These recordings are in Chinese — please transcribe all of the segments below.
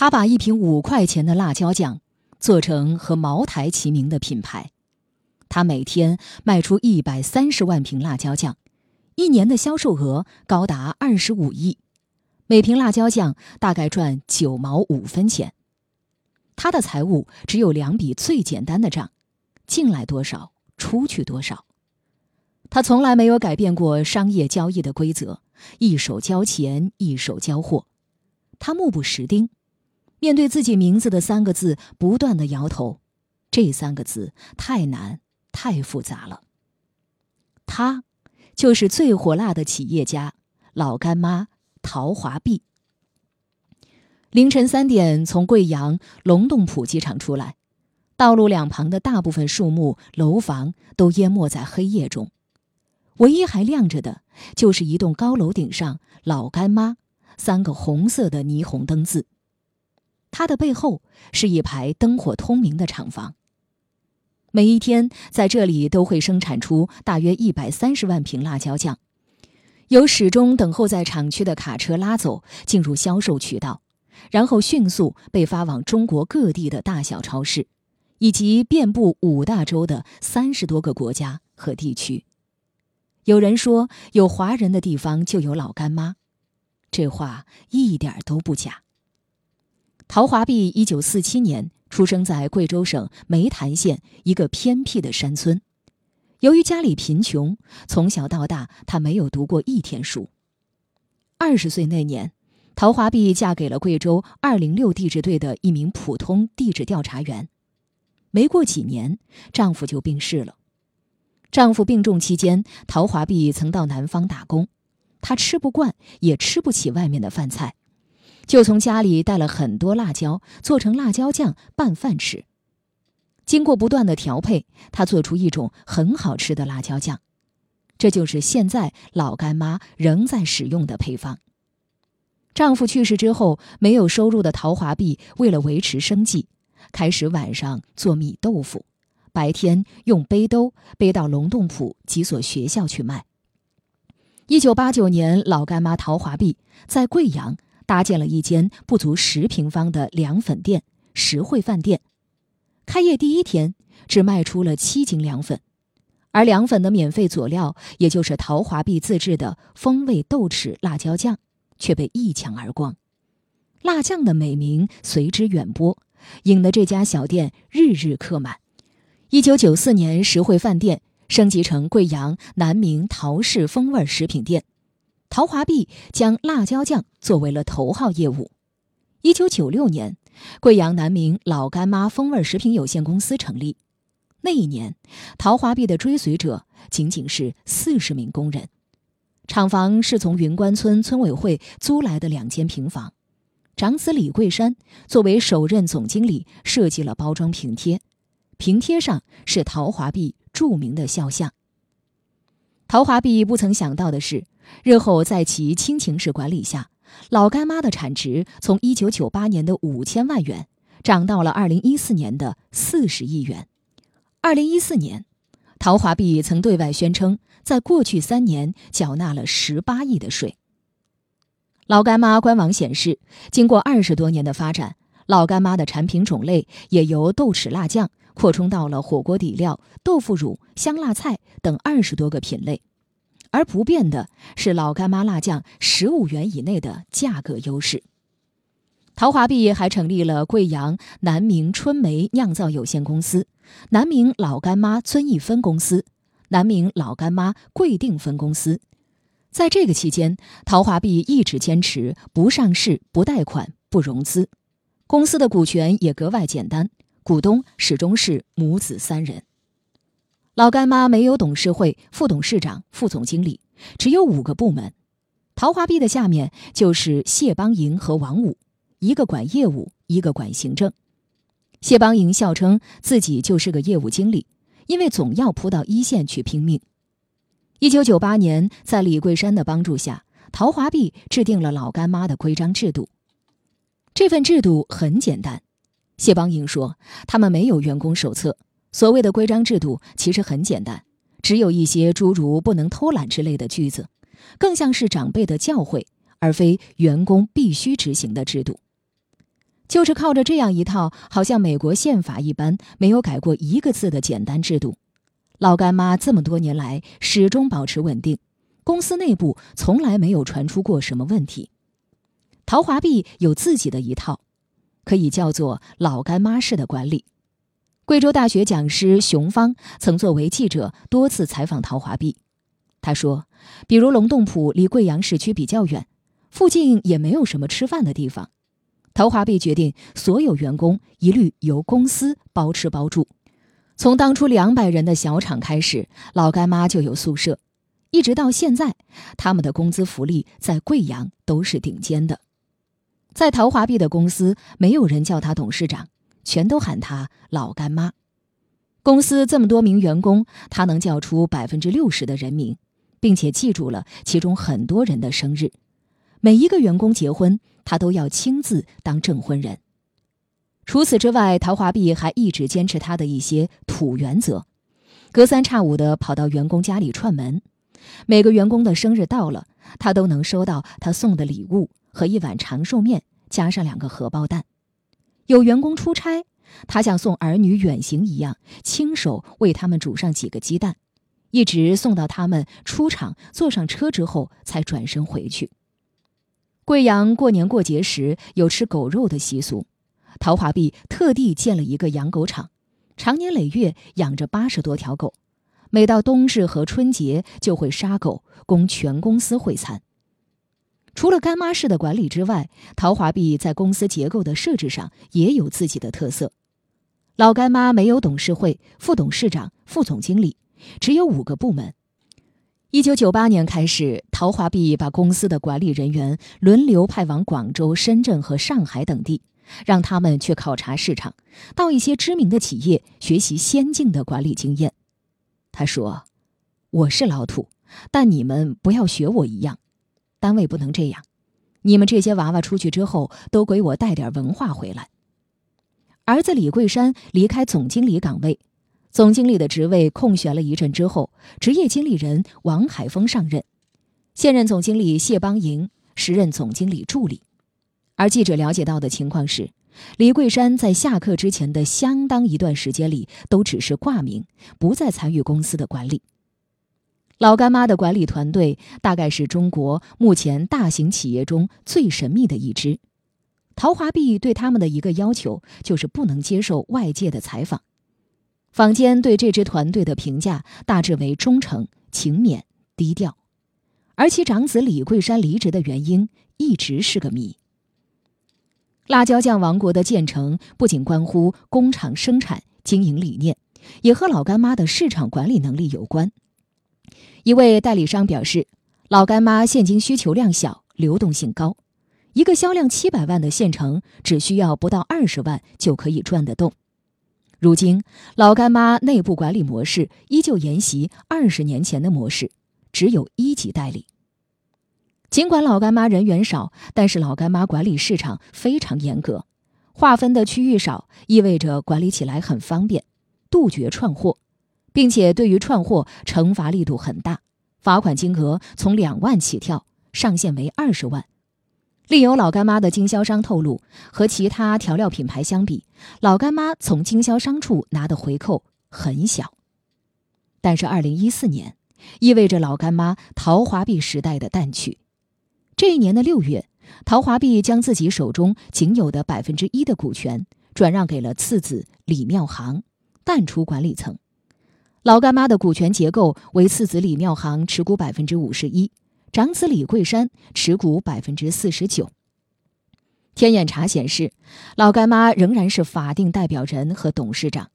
他把一瓶五块钱的辣椒酱做成和茅台齐名的品牌，他每天卖出一百三十万瓶辣椒酱，一年的销售额高达二十五亿，每瓶辣椒酱大概赚九毛五分钱。他的财务只有两笔最简单的账：进来多少，出去多少。他从来没有改变过商业交易的规则，一手交钱，一手交货。他目不识丁，面对自己名字的三个字，不断的摇头。这三个字太难，太复杂了。他，就是最火辣的企业家老干妈陶华碧。凌晨三点从贵阳龙洞浦机场出来，道路两旁的大部分树木、楼房都淹没在黑夜中。唯一还亮着的，就是一栋高楼顶上“老干妈”三个红色的霓虹灯字。它的背后是一排灯火通明的厂房。每一天在这里都会生产出大约一百三十万瓶辣椒酱，由始终等候在厂区的卡车拉走，进入销售渠道，然后迅速被发往中国各地的大小超市，以及遍布五大洲的三十多个国家和地区。有人说，有华人的地方就有老干妈，这话一点都不假。陶华碧一九四七年出生在贵州省湄潭县一个偏僻的山村，由于家里贫穷，从小到大他没有读过一天书。二十岁那年，陶华碧嫁给了贵州二零六地质队的一名普通地质调查员，没过几年，丈夫就病逝了。丈夫病重期间，陶华碧曾到南方打工，她吃不惯，也吃不起外面的饭菜，就从家里带了很多辣椒，做成辣椒酱拌饭吃。经过不断的调配，她做出一种很好吃的辣椒酱，这就是现在老干妈仍在使用的配方。丈夫去世之后，没有收入的陶华碧为了维持生计，开始晚上做米豆腐。白天用背兜背到龙洞浦几所学校去卖。一九八九年，老干妈陶华碧在贵阳搭建了一间不足十平方的凉粉店——实惠饭店。开业第一天，只卖出了七斤凉粉，而凉粉的免费佐料，也就是陶华碧自制的风味豆豉辣椒酱，却被一抢而光。辣酱的美名随之远播，引得这家小店日日客满。一九九四年，实惠饭店升级成贵阳南明陶氏风味食品店，陶华碧将辣椒酱作为了头号业务。一九九六年，贵阳南明老干妈风味食品有限公司成立。那一年，陶华碧的追随者仅仅是四十名工人，厂房是从云关村村委会租来的两间平房。长子李桂山作为首任总经理，设计了包装瓶贴。瓶贴上是陶华碧著名的肖像。陶华碧不曾想到的是，日后在其亲情式管理下，老干妈的产值从1998年的五千万元涨到了2014年的四十亿元。2014年，陶华碧曾对外宣称，在过去三年缴纳了十八亿的税。老干妈官网显示，经过二十多年的发展，老干妈的产品种类也由豆豉辣酱。扩充到了火锅底料、豆腐乳、香辣菜等二十多个品类，而不变的是老干妈辣酱十五元以内的价格优势。陶华碧还成立了贵阳南明春梅酿造有限公司、南明老干妈遵义分公司、南明老干妈贵定分公司。在这个期间，陶华碧一直坚持不上市、不贷款、不融资，公司的股权也格外简单。股东始终是母子三人。老干妈没有董事会、副董事长、副总经理，只有五个部门。陶华碧的下面就是谢邦银和王武，一个管业务，一个管行政。谢邦银笑称自己就是个业务经理，因为总要扑到一线去拼命。一九九八年，在李桂山的帮助下，陶华碧制定了老干妈的规章制度。这份制度很简单。谢邦银说：“他们没有员工手册，所谓的规章制度其实很简单，只有一些诸如‘不能偷懒’之类的句子，更像是长辈的教诲，而非员工必须执行的制度。”就是靠着这样一套好像美国宪法一般没有改过一个字的简单制度，老干妈这么多年来始终保持稳定，公司内部从来没有传出过什么问题。陶华碧有自己的一套，可以叫做“老干妈式”的管理。贵州大学讲师熊芳曾作为记者多次采访陶华碧，他说：“比如龙洞浦离贵阳市区比较远，附近也没有什么吃饭的地方。”陶华碧决定，所有员工一律由公司包吃包住。从当初两百人的小厂开始，老干妈就有宿舍，一直到现在，他们的工资福利在贵阳都是顶尖的。在陶华碧的公司，没有人叫他董事长，全都喊他老干妈。公司这么多名员工，他能叫出百分之六十的人名，并且记住了其中很多人的生日。每一个员工结婚，他都要亲自当证婚人。除此之外，陶华碧还一直坚持他的一些土原则，隔三差五的跑到员工家里串门。每个员工的生日到了，他都能收到他送的礼物和一碗长寿面，加上两个荷包蛋。有员工出差，他像送儿女远行一样，亲手为他们煮上几个鸡蛋，一直送到他们出厂坐上车之后，才转身回去。贵阳过年过节时有吃狗肉的习俗，陶华碧特地建了一个养狗场，长年累月养着八十多条狗，每到冬至和春节就会杀狗供全公司会餐。除了干妈式的管理之外，陶华碧在公司结构的设置上也有自己的特色。老干妈没有董事会、副董事长、副总经理，只有五个部门。一九九八年开始，陶华碧把公司的管理人员轮流派往广州、深圳和上海等地，让他们去考察市场，到一些知名的企业学习先进的管理经验。他说：“我是老土，但你们不要学我一样，单位不能这样。你们这些娃娃出去之后，都给我带点文化回来。”儿子李桂山离开总经理岗位。总经理的职位空悬了一阵之后，职业经理人王海峰上任，现任总经理谢邦银时任总经理助理。而记者了解到的情况是，李桂山在下课之前的相当一段时间里，都只是挂名，不再参与公司的管理。老干妈的管理团队大概是中国目前大型企业中最神秘的一支。陶华碧对他们的一个要求就是不能接受外界的采访。坊间对这支团队的评价大致为忠诚、勤勉、低调，而其长子李桂山离职的原因一直是个谜。辣椒酱王国的建成不仅关乎工厂生产经营理念，也和老干妈的市场管理能力有关。一位代理商表示，老干妈现金需求量小，流动性高，一个销量七百万的县城只需要不到二十万就可以赚得动。如今，老干妈内部管理模式依旧沿袭二十年前的模式，只有一级代理。尽管老干妈人员少，但是老干妈管理市场非常严格，划分的区域少，意味着管理起来很方便，杜绝串货，并且对于串货惩罚力度很大，罚款金额从两万起跳，上限为二十万。另有老干妈的经销商透露，和其他调料品牌相比，老干妈从经销商处拿的回扣很小。但是，二零一四年意味着老干妈陶华碧时代的淡去。这一年的六月，陶华碧将自己手中仅有的百分之一的股权转让给了次子李妙航，淡出管理层。老干妈的股权结构为次子李妙航持股百分之五十一。长子李桂山持股百分之四十九。天眼查显示，老干妈仍然是法定代表人和董事长。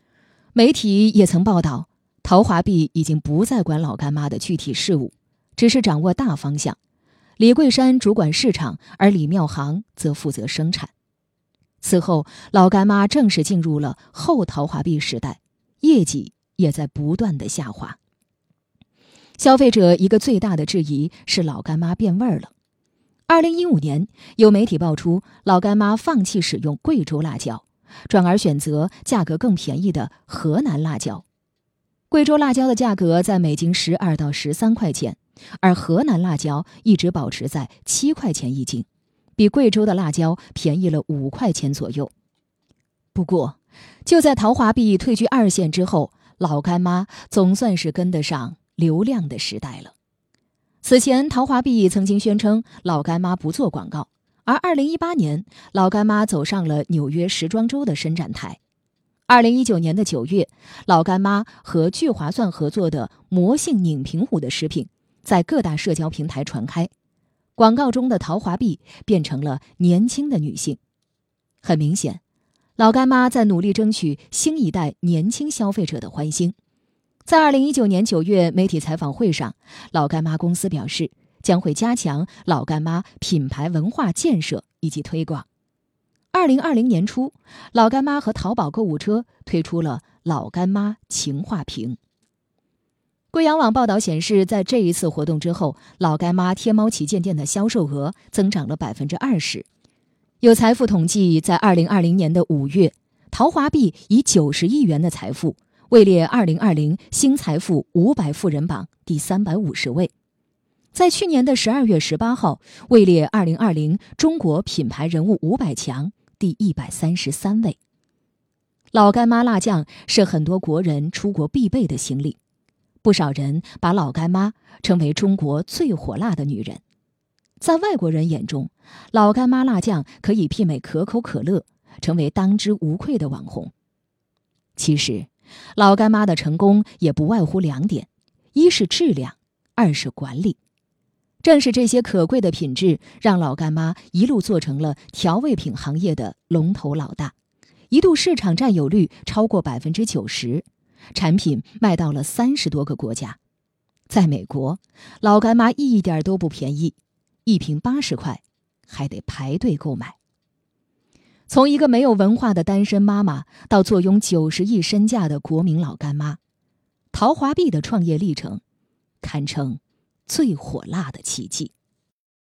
媒体也曾报道，陶华碧已经不再管老干妈的具体事务，只是掌握大方向。李桂山主管市场，而李妙航则负责生产。此后，老干妈正式进入了后陶华碧时代，业绩也在不断的下滑。消费者一个最大的质疑是老干妈变味儿了。二零一五年，有媒体爆出老干妈放弃使用贵州辣椒，转而选择价格更便宜的河南辣椒。贵州辣椒的价格在每斤十二到十三块钱，而河南辣椒一直保持在七块钱一斤，比贵州的辣椒便宜了五块钱左右。不过，就在陶华碧退居二线之后，老干妈总算是跟得上流量的时代了。此前，陶华碧曾经宣称老干妈不做广告，而2018年，老干妈走上了纽约时装周的伸展台。2019年的9月，老干妈和聚划算合作的魔性拧瓶壶的食品在各大社交平台传开，广告中的陶华碧变成了年轻的女性。很明显，老干妈在努力争取新一代年轻消费者的欢心。在二零一九年九月媒体采访会上，老干妈公司表示将会加强老干妈品牌文化建设以及推广。二零二零年初，老干妈和淘宝购物车推出了老干妈情话瓶。贵阳网报道显示，在这一次活动之后，老干妈天猫旗舰店的销售额增长了百分之二十。有财富统计，在二零二零年的五月，陶华碧以九十亿元的财富。位列二零二零新财富五百富人榜第三百五十位，在去年的十二月十八号位列二零二零中国品牌人物五百强第一百三十三位。老干妈辣酱是很多国人出国必备的行李，不少人把老干妈称为中国最火辣的女人，在外国人眼中，老干妈辣酱可以媲美可口可乐，成为当之无愧的网红。其实。老干妈的成功也不外乎两点：一是质量，二是管理。正是这些可贵的品质，让老干妈一路做成了调味品行业的龙头老大，一度市场占有率超过百分之九十，产品卖到了三十多个国家。在美国，老干妈一点都不便宜，一瓶八十块，还得排队购买。从一个没有文化的单身妈妈，到坐拥九十亿身价的国民老干妈，陶华碧的创业历程，堪称最火辣的奇迹。